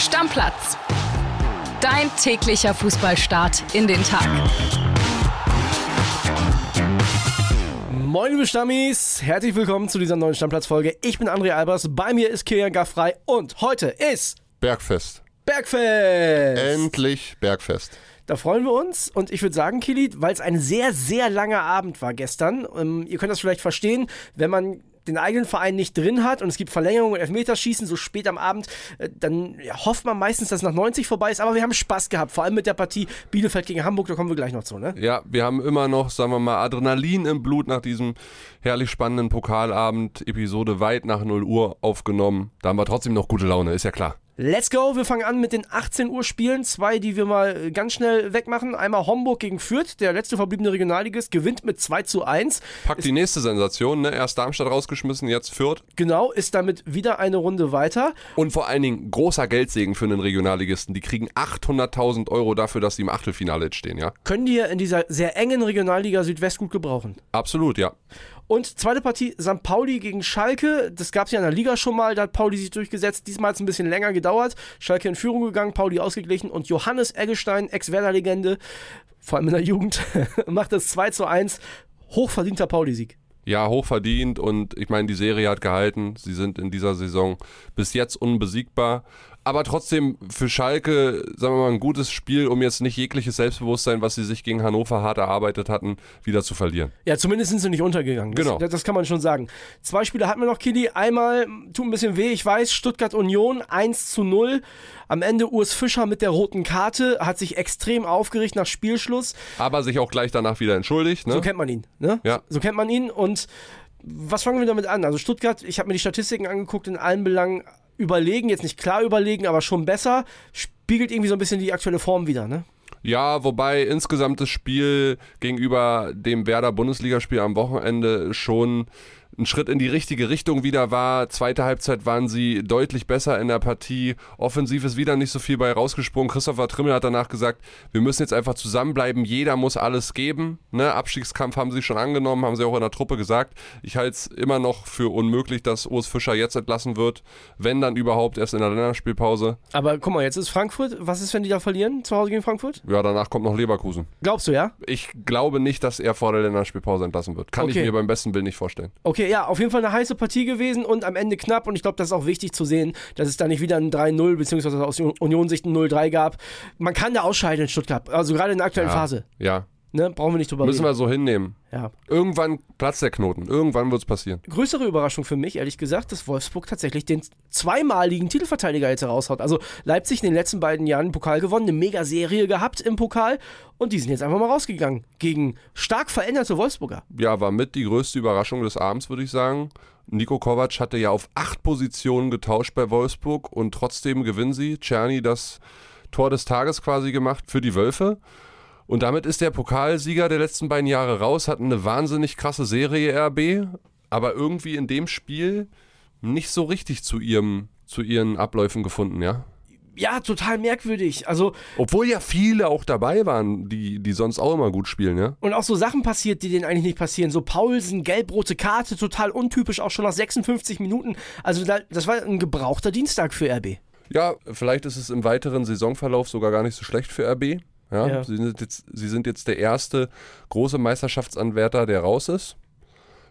Stammplatz. Dein täglicher Fußballstart in den Tag. Moin liebe Stammis, herzlich willkommen zu dieser neuen Stammplatzfolge. Ich bin André Albers, bei mir ist Kilian Gaffrey und heute ist Bergfest. Bergfest. Endlich Bergfest. Da freuen wir uns und ich würde sagen, Kili, weil es ein sehr, sehr langer Abend war gestern, ähm, ihr könnt das vielleicht verstehen, wenn man den eigenen Verein nicht drin hat und es gibt Verlängerungen und Elfmeterschießen so spät am Abend, äh, dann ja, hofft man meistens, dass nach 90 vorbei ist. Aber wir haben Spaß gehabt, vor allem mit der Partie Bielefeld gegen Hamburg, da kommen wir gleich noch zu, ne? Ja, wir haben immer noch, sagen wir mal, Adrenalin im Blut nach diesem herrlich spannenden Pokalabend, Episode weit nach 0 Uhr aufgenommen. Da haben wir trotzdem noch gute Laune, ist ja klar. Let's go, wir fangen an mit den 18 Uhr Spielen. Zwei, die wir mal ganz schnell wegmachen. Einmal Homburg gegen Fürth, der letzte verbliebene Regionalligist, gewinnt mit 2 zu 1. Packt die nächste Sensation, ne? Erst Darmstadt rausgeschmissen, jetzt Fürth. Genau, ist damit wieder eine Runde weiter. Und vor allen Dingen großer Geldsegen für einen Regionalligisten. Die kriegen 800.000 Euro dafür, dass sie im Achtelfinale jetzt stehen, ja? Können die ja in dieser sehr engen Regionalliga Südwest gut gebrauchen. Absolut, ja. Und zweite Partie St. Pauli gegen Schalke. Das gab es ja in der Liga schon mal, da hat Pauli sich durchgesetzt. Diesmal hat es ein bisschen länger gedauert. Schalke in Führung gegangen, Pauli ausgeglichen und Johannes Eggestein, Ex-Werder-Legende, vor allem in der Jugend, macht das 2 zu 1. Hochverdienter Pauli-Sieg. Ja, hochverdient und ich meine, die Serie hat gehalten. Sie sind in dieser Saison bis jetzt unbesiegbar aber trotzdem für Schalke, sagen wir mal, ein gutes Spiel, um jetzt nicht jegliches Selbstbewusstsein, was sie sich gegen Hannover hart erarbeitet hatten, wieder zu verlieren. Ja, zumindest sind sie nicht untergegangen. Genau. Das, das kann man schon sagen. Zwei Spiele hatten wir noch, Kili. Einmal tut ein bisschen weh, ich weiß, Stuttgart Union 1 zu 0. Am Ende Urs Fischer mit der roten Karte, hat sich extrem aufgeregt nach Spielschluss. Aber sich auch gleich danach wieder entschuldigt. Ne? So kennt man ihn. Ne? Ja. So kennt man ihn und was fangen wir damit an? Also Stuttgart, ich habe mir die Statistiken angeguckt, in allen Belangen überlegen, jetzt nicht klar überlegen, aber schon besser, spiegelt irgendwie so ein bisschen die aktuelle Form wieder, ne? Ja, wobei insgesamt das Spiel gegenüber dem Werder Bundesligaspiel am Wochenende schon ein Schritt in die richtige Richtung wieder war. Zweite Halbzeit waren sie deutlich besser in der Partie. Offensiv ist wieder nicht so viel bei rausgesprungen. Christopher Trimmel hat danach gesagt, wir müssen jetzt einfach zusammenbleiben. Jeder muss alles geben. Ne? Abstiegskampf haben sie schon angenommen, haben sie auch in der Truppe gesagt. Ich halte es immer noch für unmöglich, dass Urs Fischer jetzt entlassen wird. Wenn dann überhaupt erst in der Länderspielpause. Aber guck mal, jetzt ist Frankfurt. Was ist, wenn die da verlieren zu Hause gegen Frankfurt? Ja, danach kommt noch Leverkusen. Glaubst du, ja? Ich glaube nicht, dass er vor der Länderspielpause entlassen wird. Kann Okay. ich mir beim besten Willen nicht vorstellen. Okay, ja, auf jeden Fall eine heiße Partie gewesen und am Ende knapp. Und ich glaube, das ist auch wichtig zu sehen, dass es da nicht wieder ein 3-0 beziehungsweise aus Union-Sicht ein 0-3 gab. Man kann da ausscheiden in Stuttgart, also gerade in der aktuellen Ja. Phase. Ja, Ne? Brauchen wir nicht drüber müssen reden. wir so hinnehmen. Ja. Irgendwann platzt der Knoten. Irgendwann wird es passieren. Größere Überraschung für mich, ehrlich gesagt, dass Wolfsburg tatsächlich den zweimaligen Titelverteidiger jetzt heraushaut. Also Leipzig in den letzten beiden Jahren den Pokal gewonnen, eine Mega-Serie gehabt im Pokal und die sind jetzt einfach mal rausgegangen gegen stark veränderte Wolfsburger. Ja, war mit die größte Überraschung des Abends, würde ich sagen. Nico Kovac hatte ja auf acht Positionen getauscht bei Wolfsburg und trotzdem gewinnen sie. Czerny das Tor des Tages quasi gemacht für die Wölfe. Und damit ist der Pokalsieger der letzten beiden Jahre raus, hat eine wahnsinnig krasse Serie RB, aber irgendwie in dem Spiel nicht so richtig zu ihrem zu ihren Abläufen gefunden, ja. Ja, total merkwürdig. Also, Obwohl ja viele auch dabei waren, die, die sonst auch immer gut spielen, ja. und auch so Sachen passiert, die denen eigentlich nicht passieren. So Paulsen, gelb-rote Karte, total untypisch, auch schon nach 56 Minuten. Also, da, das war ein gebrauchter Dienstag für RB. Ja, vielleicht ist es im weiteren Saisonverlauf sogar gar nicht so schlecht für RB. Ja, Ja. Sie, sind jetzt, sie sind jetzt der erste große Meisterschaftsanwärter, der raus ist.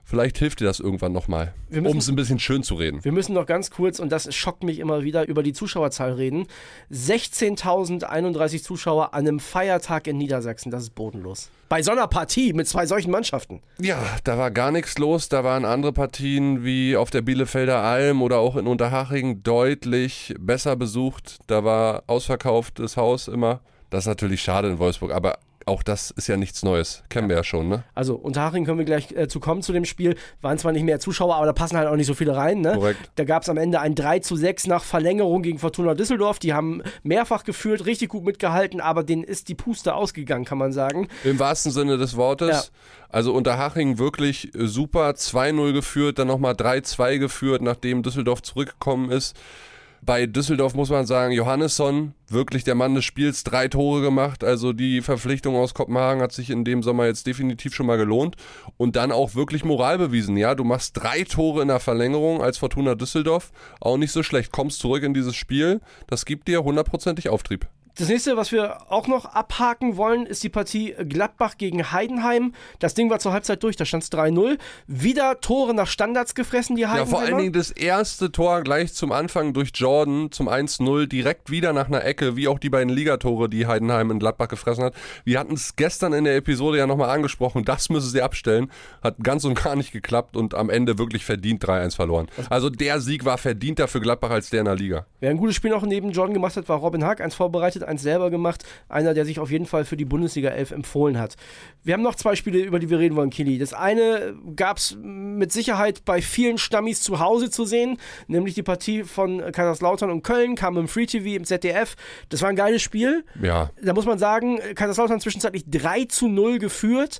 Vielleicht hilft dir das irgendwann nochmal, um es ein bisschen schön zu reden. Wir müssen noch ganz kurz, und das schockt mich immer wieder, über die Zuschauerzahl reden. 16.031 Zuschauer an einem Feiertag in Niedersachsen, das ist bodenlos. Bei so einer Partie mit zwei solchen Mannschaften. Ja, da war gar nichts los. Da waren andere Partien wie auf der Bielefelder Alm oder auch in Unterhaching deutlich besser besucht. Da war ausverkauftes Haus immer. Das ist natürlich schade in Wolfsburg, aber auch das ist ja nichts Neues. Kennen wir ja schon, ne? Also Unterhaching können wir gleich äh, zu kommen zu dem Spiel. Waren zwar nicht mehr Zuschauer, aber da passen halt auch nicht so viele rein. Ne? Korrekt. Da gab es am Ende ein 3 zu 6 nach Verlängerung gegen Fortuna Düsseldorf. Die haben mehrfach geführt, richtig gut mitgehalten, aber denen ist die Puste ausgegangen, kann man sagen. Im wahrsten Sinne des Wortes. Ja. Also Unterhaching wirklich super. 2-0 geführt, dann nochmal 3-2 geführt, nachdem Düsseldorf zurückgekommen ist. Bei Düsseldorf muss man sagen, Johannesson, wirklich der Mann des Spiels, drei Tore gemacht. Also die Verpflichtung aus Kopenhagen hat sich in dem Sommer jetzt definitiv schon mal gelohnt. Und dann auch wirklich Moral bewiesen. Ja, du machst drei Tore in der Verlängerung als Fortuna Düsseldorf. Auch nicht so schlecht. Kommst zurück in dieses Spiel. Das gibt dir hundertprozentig Auftrieb. Das nächste, was wir auch noch abhaken wollen, ist die Partie Gladbach gegen Heidenheim. Das Ding war zur Halbzeit durch, da stand es 3-0. Wieder Tore nach Standards gefressen, die Heidenheimer. Ja, vor allen Dingen das erste Tor gleich zum Anfang durch Jordan zum 1-0, direkt wieder nach einer Ecke, wie auch die beiden Ligatore, die Heidenheim in Gladbach gefressen hat. Wir hatten es gestern in der Episode ja nochmal angesprochen, das müsse sie abstellen. Hat ganz und gar nicht geklappt und am Ende wirklich verdient 3-1 verloren. Also der Sieg war verdienter für Gladbach als der in der Liga. Wer ein gutes Spiel noch neben Jordan gemacht hat, war Robin Hack, eins vorbereitet, eins selber gemacht. Einer, der sich auf jeden Fall für die Bundesliga 11 empfohlen hat. Wir haben noch zwei Spiele, über die wir reden wollen, Kili. Das eine gab es mit Sicherheit bei vielen Stammis zu Hause zu sehen, nämlich die Partie von Kaiserslautern und Köln, kam im Free TV, im ZDF. Das war ein geiles Spiel. Ja. Da muss man sagen, Kaiserslautern zwischenzeitlich 3 zu 0 geführt.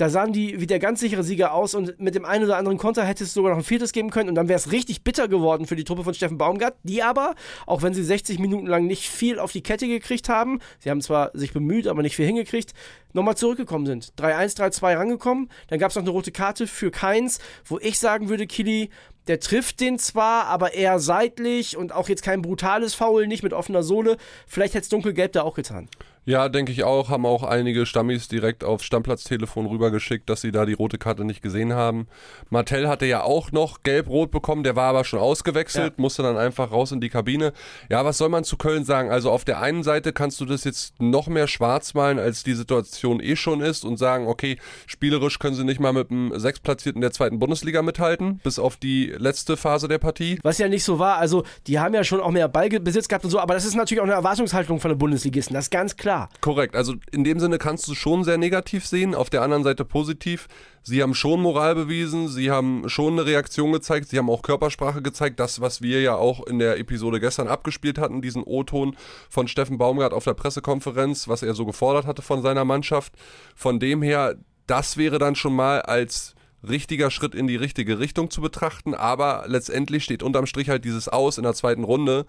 Da sahen die wie der ganz sichere Sieger aus und mit dem einen oder anderen Konter hätte es sogar noch ein viertes geben können und dann wäre es richtig bitter geworden für die Truppe von Steffen Baumgart, die aber, auch wenn sie 60 Minuten lang nicht viel auf die Kette gekriegt haben, sie haben zwar sich bemüht, aber nicht viel hingekriegt, nochmal zurückgekommen sind. 3-1, 3-2 rangekommen, dann gab es noch eine rote Karte für Keins, wo ich sagen würde, Kili, der trifft den zwar, aber eher seitlich und auch jetzt kein brutales Foul, nicht mit offener Sohle. Vielleicht hätte es dunkelgelb da auch getan. Ja, denke ich auch. Haben auch einige Stammis direkt aufs Stammplatztelefon rübergeschickt, dass sie da die rote Karte nicht gesehen haben. Martell hatte ja auch noch gelb-rot bekommen, der war aber schon ausgewechselt, ja. musste dann einfach raus in die Kabine. Ja, was soll man zu Köln sagen? Also auf der einen Seite kannst du das jetzt noch mehr schwarz malen, als die Situation eh schon ist und sagen, okay, spielerisch können sie nicht mal mit dem Sechstplatzierten der zweiten Bundesliga mithalten, bis auf die letzte Phase der Partie. Was ja nicht so war, also die haben ja schon auch mehr Ballbesitz gehabt und so, aber das ist natürlich auch eine Erwartungshaltung von den Bundesligisten, das ist ganz klar. Korrekt, also in dem Sinne kannst du schon sehr negativ sehen, auf der anderen Seite positiv. Sie haben schon Moral bewiesen, sie haben schon eine Reaktion gezeigt, sie haben auch Körpersprache gezeigt, das, was wir ja auch in der Episode gestern abgespielt hatten, diesen O-Ton von Steffen Baumgart auf der Pressekonferenz, was er so gefordert hatte von seiner Mannschaft. Von dem her, das wäre dann schon mal als richtiger Schritt in die richtige Richtung zu betrachten, aber letztendlich steht unterm Strich halt dieses Aus in der zweiten Runde.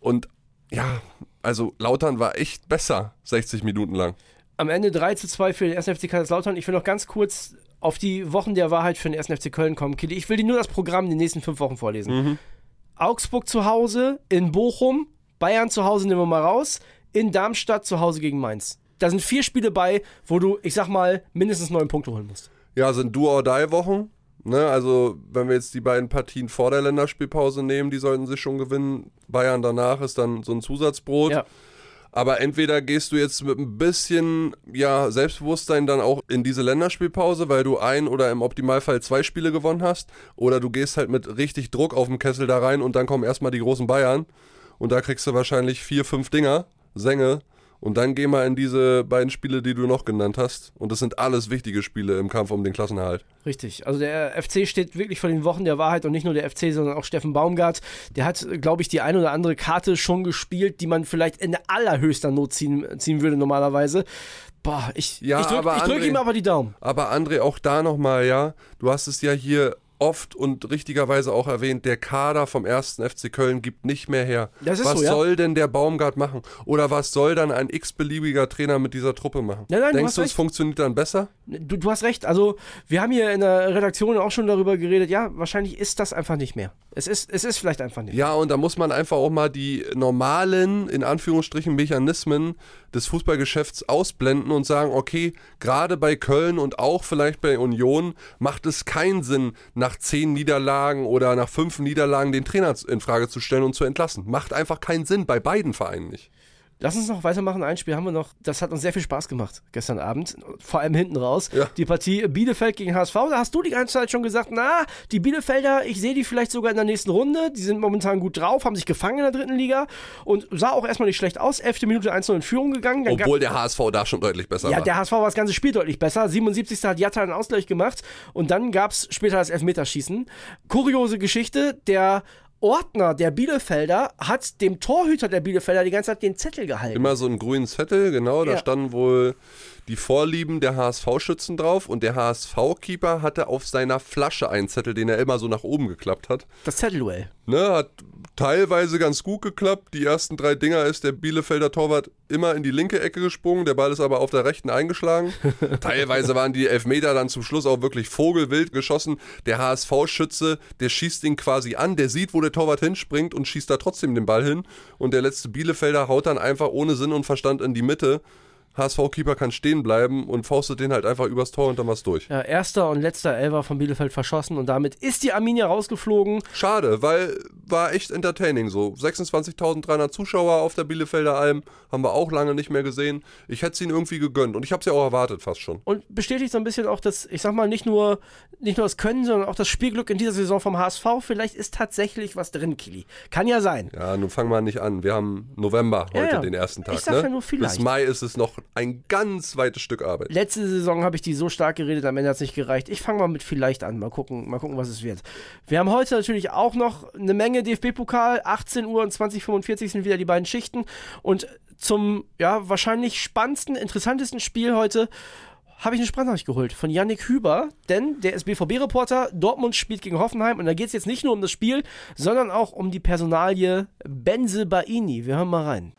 Und ja, also Lautern war echt besser 60 Minuten lang. Am Ende 3 zu 2 für den 1. FC Kaiserslautern. Ich will noch ganz kurz auf die Wochen der Wahrheit für den 1. FC Köln kommen. Kili, ich will dir nur das Programm in den nächsten fünf Wochen vorlesen. Mhm. Augsburg zu Hause, in Bochum, Bayern zu Hause nehmen wir mal raus, in Darmstadt zu Hause gegen Mainz. Da sind vier Spiele bei, wo du, ich sag mal, mindestens neun Punkte holen musst. Ja, sind Do-or-Die-Wochen. Ne, also, wenn wir jetzt die beiden Partien vor der Länderspielpause nehmen, die sollten sich schon gewinnen. Bayern danach ist dann so ein Zusatzbrot. Ja. Aber entweder gehst du jetzt mit ein bisschen ja, Selbstbewusstsein dann auch in diese Länderspielpause, weil du ein oder im Optimalfall zwei Spiele gewonnen hast, oder du gehst halt mit richtig Druck auf dem Kessel da rein und dann kommen erstmal die großen Bayern und da kriegst du wahrscheinlich vier, fünf Dinger, Sänge und dann geh mal in diese beiden Spiele, die du noch genannt hast. Und das sind alles wichtige Spiele im Kampf um den Klassenerhalt. Richtig. Also der FC steht wirklich vor den Wochen der Wahrheit und nicht nur der FC, sondern auch Steffen Baumgart. Der hat, glaube ich, die ein oder andere Karte schon gespielt, die man vielleicht in allerhöchster Not ziehen, ziehen würde normalerweise. Boah, ich, ja, ich drücke drück ihm aber die Daumen. Aber André, auch da nochmal, ja. Du hast es ja hier oft und richtigerweise auch erwähnt, der Kader vom ersten FC Köln gibt nicht mehr her. was so, ja? soll denn der Baumgart machen? Oder was soll dann ein x-beliebiger Trainer mit dieser Truppe machen? Nein, nein, Denkst du, du es funktioniert dann besser? Du, du, hast recht. Also, wir haben hier in der Redaktion auch schon darüber geredet. Ja, wahrscheinlich ist das einfach nicht mehr. Es ist, es ist vielleicht einfach nicht. Ja, und da muss man einfach auch mal die normalen, in Anführungsstrichen, Mechanismen des Fußballgeschäfts ausblenden und sagen, okay, gerade bei Köln und auch vielleicht bei Union macht es keinen Sinn, nach zehn Niederlagen oder nach fünf Niederlagen den Trainer in Frage zu stellen und zu entlassen. Macht einfach keinen Sinn, bei beiden Vereinen nicht. Lass uns noch weitermachen. Ein Spiel haben wir noch. Das hat uns sehr viel Spaß gemacht gestern Abend. Vor allem hinten raus. Ja. Die Partie Bielefeld gegen HSV. Da hast du die ganze Zeit schon gesagt, na, die Bielefelder, ich sehe die vielleicht sogar in der nächsten Runde. Die sind momentan gut drauf, haben sich gefangen in der dritten Liga und sah auch erstmal nicht schlecht aus. Elfte Minute 1 in Führung gegangen. Dann Obwohl der HSV da schon deutlich besser ja, war. Ja, der HSV war das ganze Spiel deutlich besser. 77. hat Jatta einen Ausgleich gemacht und dann gab es später das Elfmeterschießen. Kuriose Geschichte, der Ordner der Bielefelder hat dem Torhüter der Bielefelder die ganze Zeit den Zettel gehalten. Immer so einen grünen Zettel, genau. Da ja. standen wohl die Vorlieben der HSV-Schützen drauf und der HSV-Keeper hatte auf seiner Flasche einen Zettel, den er immer so nach oben geklappt hat. Das Zettelduell. Ne, hat teilweise ganz gut geklappt. Die ersten drei Dinger ist der Bielefelder Torwart immer in die linke Ecke gesprungen, der Ball ist aber auf der rechten eingeschlagen. teilweise waren die Elfmeter dann zum Schluss auch wirklich vogelwild geschossen. Der HSV-Schütze, der schießt ihn quasi an, der sieht, wo der Torwart hinspringt und schießt da trotzdem den Ball hin. Und der letzte Bielefelder haut dann einfach ohne Sinn und Verstand in die Mitte. HSV-Keeper kann stehen bleiben und faustet den halt einfach übers Tor und dann war's durch. Ja, erster und letzter Elfer von Bielefeld verschossen und damit ist die Arminia rausgeflogen. Schade, weil war echt entertaining so. 26.300 Zuschauer auf der Bielefelder Alm haben wir auch lange nicht mehr gesehen. Ich hätte es ihnen irgendwie gegönnt und ich habe es ja auch erwartet fast schon. Und bestätigt so ein bisschen auch das, ich sag mal, nicht nur, nicht nur das Können, sondern auch das Spielglück in dieser Saison vom HSV. Vielleicht ist tatsächlich was drin, Kili. Kann ja sein. Ja, nun fangen wir nicht an. Wir haben November heute, ja, ja. den ersten Tag. Ich sag ne? ja nur vielleicht. Bis Mai ist es noch ein ganz weites Stück Arbeit. Letzte Saison habe ich die so stark geredet, am Ende hat es nicht gereicht. Ich fange mal mit vielleicht an. Mal gucken, mal gucken, was es wird. Wir haben heute natürlich auch noch eine Menge DFB-Pokal. 18 Uhr und 20.45 sind wieder die beiden Schichten. Und zum ja, wahrscheinlich spannendsten, interessantesten Spiel heute habe ich eine Sprachnachricht geholt von Yannick Hüber, denn der ist BVB-Reporter. Dortmund spielt gegen Hoffenheim und da geht es jetzt nicht nur um das Spiel, sondern auch um die Personalie Benze Baini. Wir hören mal rein.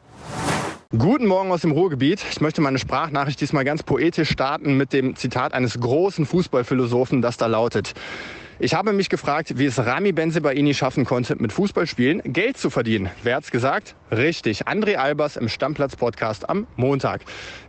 Guten Morgen aus dem Ruhrgebiet. Ich möchte meine Sprachnachricht diesmal ganz poetisch starten mit dem Zitat eines großen Fußballphilosophen, das da lautet. Ich habe mich gefragt, wie es Rami Benzebaini schaffen konnte, mit Fußballspielen Geld zu verdienen. Wer hat's gesagt? Richtig, André Albers im Stammplatz-Podcast am Montag.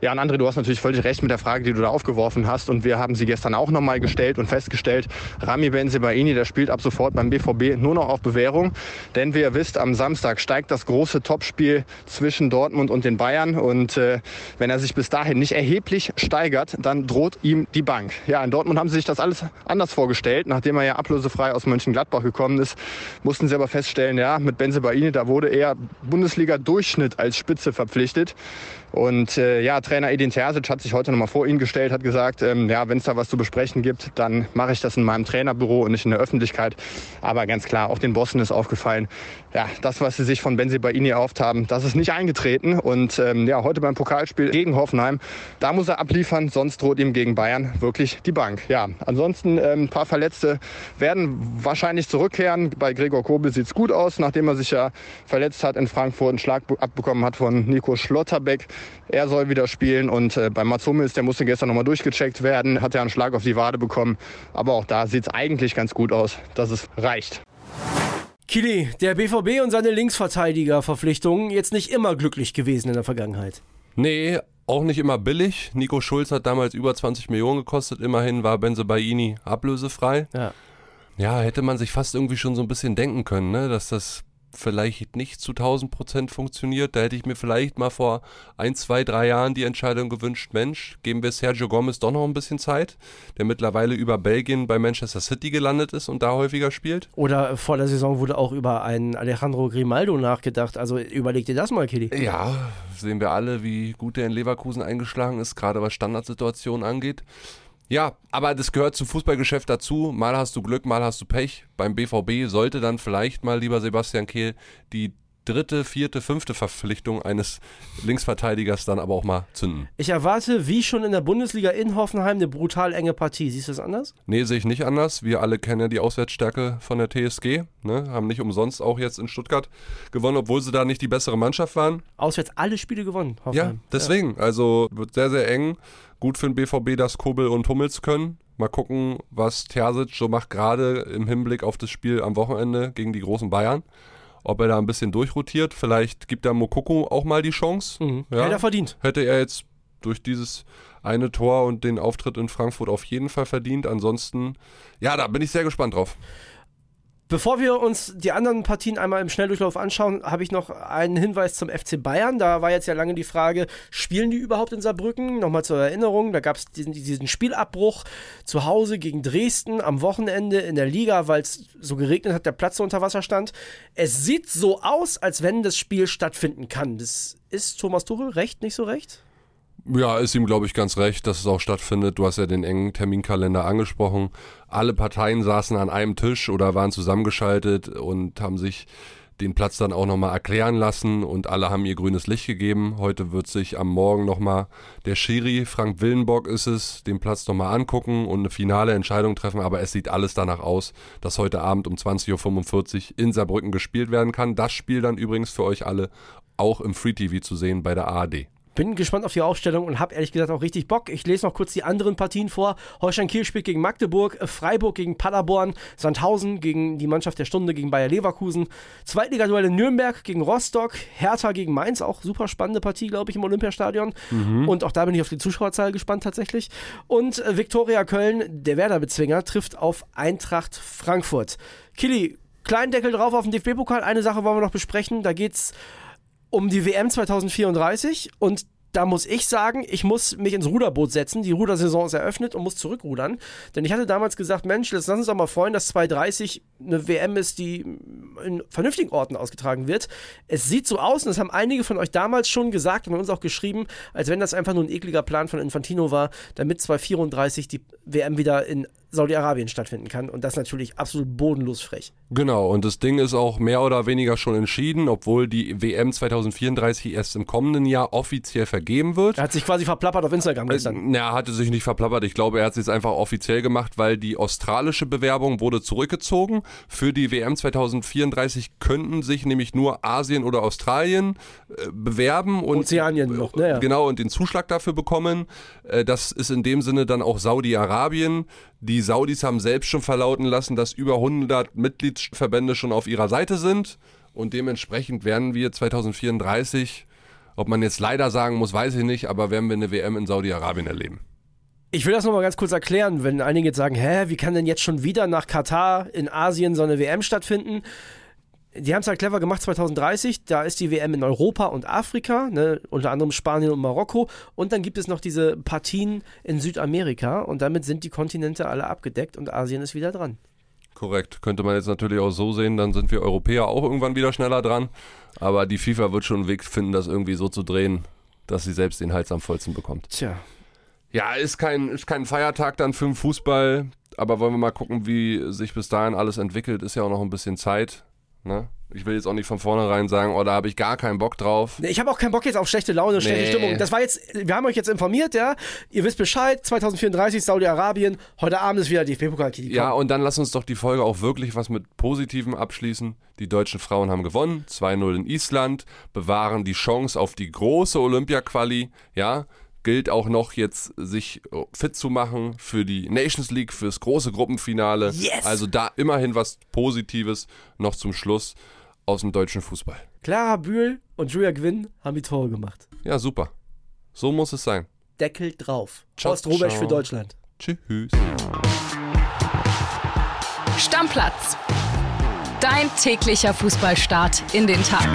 Ja, und André, du hast natürlich völlig recht mit der Frage, die du da aufgeworfen hast. Und wir haben sie gestern auch nochmal gestellt und festgestellt, Rami Benzebaini, der spielt ab sofort beim BVB nur noch auf Bewährung. Denn wie ihr wisst, am Samstag steigt das große Topspiel zwischen Dortmund und den Bayern. Und äh, wenn er sich bis dahin nicht erheblich steigert, dann droht ihm die Bank. Ja, in Dortmund haben sie sich das alles anders vorgestellt, nachdem nachdem er ja ablösefrei aus Mönchengladbach gekommen ist, mussten sie aber feststellen, ja, mit Benze Baini, da wurde er Bundesliga-Durchschnitt als Spitze verpflichtet. Und äh, ja, Trainer Edin Terzic hat sich heute nochmal vor ihn gestellt, hat gesagt, ähm, ja, wenn es da was zu besprechen gibt, dann mache ich das in meinem Trainerbüro und nicht in der Öffentlichkeit. Aber ganz klar, auch den Bossen ist aufgefallen, ja, das, was sie sich von Benzi Baini erhofft haben, das ist nicht eingetreten. Und ähm, ja, heute beim Pokalspiel gegen Hoffenheim, da muss er abliefern, sonst droht ihm gegen Bayern wirklich die Bank. Ja, ansonsten ähm, ein paar Verletzte werden wahrscheinlich zurückkehren. Bei Gregor Kobel sieht es gut aus, nachdem er sich ja verletzt hat in Frankfurt, einen Schlag abbekommen hat von Nico Schlotterbeck. Er soll wieder spielen und äh, bei Mats Hummels, der musste gestern nochmal durchgecheckt werden, hat er einen Schlag auf die Wade bekommen. Aber auch da sieht es eigentlich ganz gut aus, dass es reicht. Kili, der BVB und seine Linksverteidigerverpflichtungen jetzt nicht immer glücklich gewesen in der Vergangenheit. Nee, auch nicht immer billig. Nico Schulz hat damals über 20 Millionen gekostet. Immerhin war Benze Baini ablösefrei. Ja. Ja, hätte man sich fast irgendwie schon so ein bisschen denken können, ne? dass das vielleicht nicht zu 1000 Prozent funktioniert. Da hätte ich mir vielleicht mal vor ein, zwei, drei Jahren die Entscheidung gewünscht, Mensch, geben wir Sergio Gomez doch noch ein bisschen Zeit, der mittlerweile über Belgien bei Manchester City gelandet ist und da häufiger spielt. Oder vor der Saison wurde auch über einen Alejandro Grimaldo nachgedacht. Also überleg dir das mal, Kili. Ja, sehen wir alle, wie gut der in Leverkusen eingeschlagen ist, gerade was Standardsituationen angeht. Ja, aber das gehört zum Fußballgeschäft dazu. Mal hast du Glück, mal hast du Pech. Beim BVB sollte dann vielleicht mal, lieber Sebastian Kehl, die dritte, vierte, fünfte Verpflichtung eines Linksverteidigers dann aber auch mal zünden. Ich erwarte, wie schon in der Bundesliga in Hoffenheim, eine brutal enge Partie. Siehst du das anders? Nee, sehe ich nicht anders. Wir alle kennen ja die Auswärtsstärke von der TSG. Ne? Haben nicht umsonst auch jetzt in Stuttgart gewonnen, obwohl sie da nicht die bessere Mannschaft waren. Auswärts alle Spiele gewonnen, Hoffenheim. Ja, deswegen. Ja. Also wird sehr, sehr eng. Gut für den BVB, dass Kobel und Hummels können. Mal gucken, was Terzic so macht, gerade im Hinblick auf das Spiel am Wochenende gegen die großen Bayern ob er da ein bisschen durchrotiert. Vielleicht gibt er Mokoko auch mal die Chance. Mhm. Ja. Hätte er verdient. Hätte er jetzt durch dieses eine Tor und den Auftritt in Frankfurt auf jeden Fall verdient. Ansonsten, ja, da bin ich sehr gespannt drauf. Bevor wir uns die anderen Partien einmal im Schnelldurchlauf anschauen, habe ich noch einen Hinweis zum FC Bayern. Da war jetzt ja lange die Frage, spielen die überhaupt in Saarbrücken? Nochmal zur Erinnerung, da gab es diesen, diesen, Spielabbruch zu Hause gegen Dresden am Wochenende in der Liga, weil es so geregnet hat, der Platz unter Wasser stand. Es sieht so aus, als wenn das Spiel stattfinden kann. Das ist Thomas Tuchel recht, nicht so recht? Ja, ist ihm, glaube ich, ganz recht, dass es auch stattfindet. Du hast ja den engen Terminkalender angesprochen. Alle Parteien saßen an einem Tisch oder waren zusammengeschaltet und haben sich den Platz dann auch nochmal erklären lassen und alle haben ihr grünes Licht gegeben. Heute wird sich am Morgen nochmal der Schiri, Frank Willenbock ist es, den Platz nochmal angucken und eine finale Entscheidung treffen, aber es sieht alles danach aus, dass heute Abend um 20.45 Uhr in Saarbrücken gespielt werden kann. Das Spiel dann übrigens für euch alle auch im Free TV zu sehen bei der ARD. Bin gespannt auf die Aufstellung und habe ehrlich gesagt auch richtig Bock. Ich lese noch kurz die anderen Partien vor. Holstein Kiel spielt gegen Magdeburg, Freiburg gegen Paderborn, Sandhausen gegen die Mannschaft der Stunde gegen Bayer Leverkusen, Zweitligaduell in Nürnberg gegen Rostock, Hertha gegen Mainz, auch super spannende Partie, glaube ich, im Olympiastadion. Mhm. Und auch da bin ich auf die Zuschauerzahl gespannt tatsächlich. Und äh, Viktoria Köln, der Werder-Bezwinger, trifft auf Eintracht Frankfurt. Kili, kleinen Deckel drauf auf den DFB-Pokal. Eine Sache wollen wir noch besprechen. Da geht's um die WM 2034 und da muss ich sagen, ich muss mich ins Ruderboot setzen. Die Rudersaison ist eröffnet und muss zurückrudern. Denn ich hatte damals gesagt, Mensch, lass uns doch mal freuen, dass 2030 eine WM ist, die in vernünftigen Orten ausgetragen wird. Es sieht so aus, und das haben einige von euch damals schon gesagt und uns auch geschrieben, als wenn das einfach nur ein ekliger Plan von Infantino war, damit 2034 die WM wieder in Saudi-Arabien stattfinden kann. Und das natürlich absolut bodenlos frech. Genau, und das Ding ist auch mehr oder weniger schon entschieden, obwohl die WM 2034 erst im kommenden Jahr offiziell vergeben wird. Er hat sich quasi verplappert auf Instagram gestern. Äh, er hatte sich nicht verplappert. Ich glaube, er hat es jetzt einfach offiziell gemacht, weil die australische Bewerbung wurde zurückgezogen. Für die WM 2034 könnten sich nämlich nur Asien oder Australien äh, bewerben und Ozeanien noch, ne? Genau, und den Zuschlag dafür bekommen. Äh, das ist in dem Sinne dann auch Saudi-Arabien. Die Saudis haben selbst schon verlauten lassen, dass über 100 Mitgliedsverbände schon auf ihrer Seite sind und dementsprechend werden wir 2034, ob man jetzt leider sagen muss, weiß ich nicht, aber werden wir eine WM in Saudi-Arabien erleben. Ich will das nochmal ganz kurz erklären, wenn einige jetzt sagen, hä, wie kann denn jetzt schon wieder nach Katar in Asien so eine WM stattfinden? Die haben es halt clever gemacht 2030. Da ist die WM in Europa und Afrika, ne, unter anderem Spanien und Marokko. Und dann gibt es noch diese Partien in Südamerika. Und damit sind die Kontinente alle abgedeckt und Asien ist wieder dran. Korrekt. Könnte man jetzt natürlich auch so sehen, dann sind wir Europäer auch irgendwann wieder schneller dran. Aber die FIFA wird schon einen Weg finden, das irgendwie so zu drehen, dass sie selbst den Hals am vollsten bekommt. Tja. Ja, ist kein, ist kein Feiertag dann für den Fußball. Aber wollen wir mal gucken, wie sich bis dahin alles entwickelt. Ist ja auch noch ein bisschen Zeit. Ne? Ich will jetzt auch nicht von vornherein sagen, oh, da habe ich gar keinen Bock drauf. Ich habe auch keinen Bock jetzt auf schlechte Laune, schlechte nee. Stimmung. Das war jetzt, wir haben euch jetzt informiert, ja. Ihr wisst Bescheid, 2034 Saudi-Arabien, heute Abend ist wieder die pokal Ja, und dann lass uns doch die Folge auch wirklich was mit Positivem abschließen. Die deutschen Frauen haben gewonnen, 2-0 in Island, bewahren die Chance auf die große Olympia-Quali, ja gilt auch noch jetzt, sich äh, fit zu machen für die Nations League, fürs große Gruppenfinale. Yes. Also da immerhin was Positives noch zum Schluss aus dem deutschen Fußball. Clara Bühl und Julia Gwynn haben die Tore gemacht. Ja, super. So muss es sein. Deckel drauf. Ciao, Horst Robesch für Deutschland. Tschüss. Stammplatz. Dein täglicher Fußballstart in den Tag.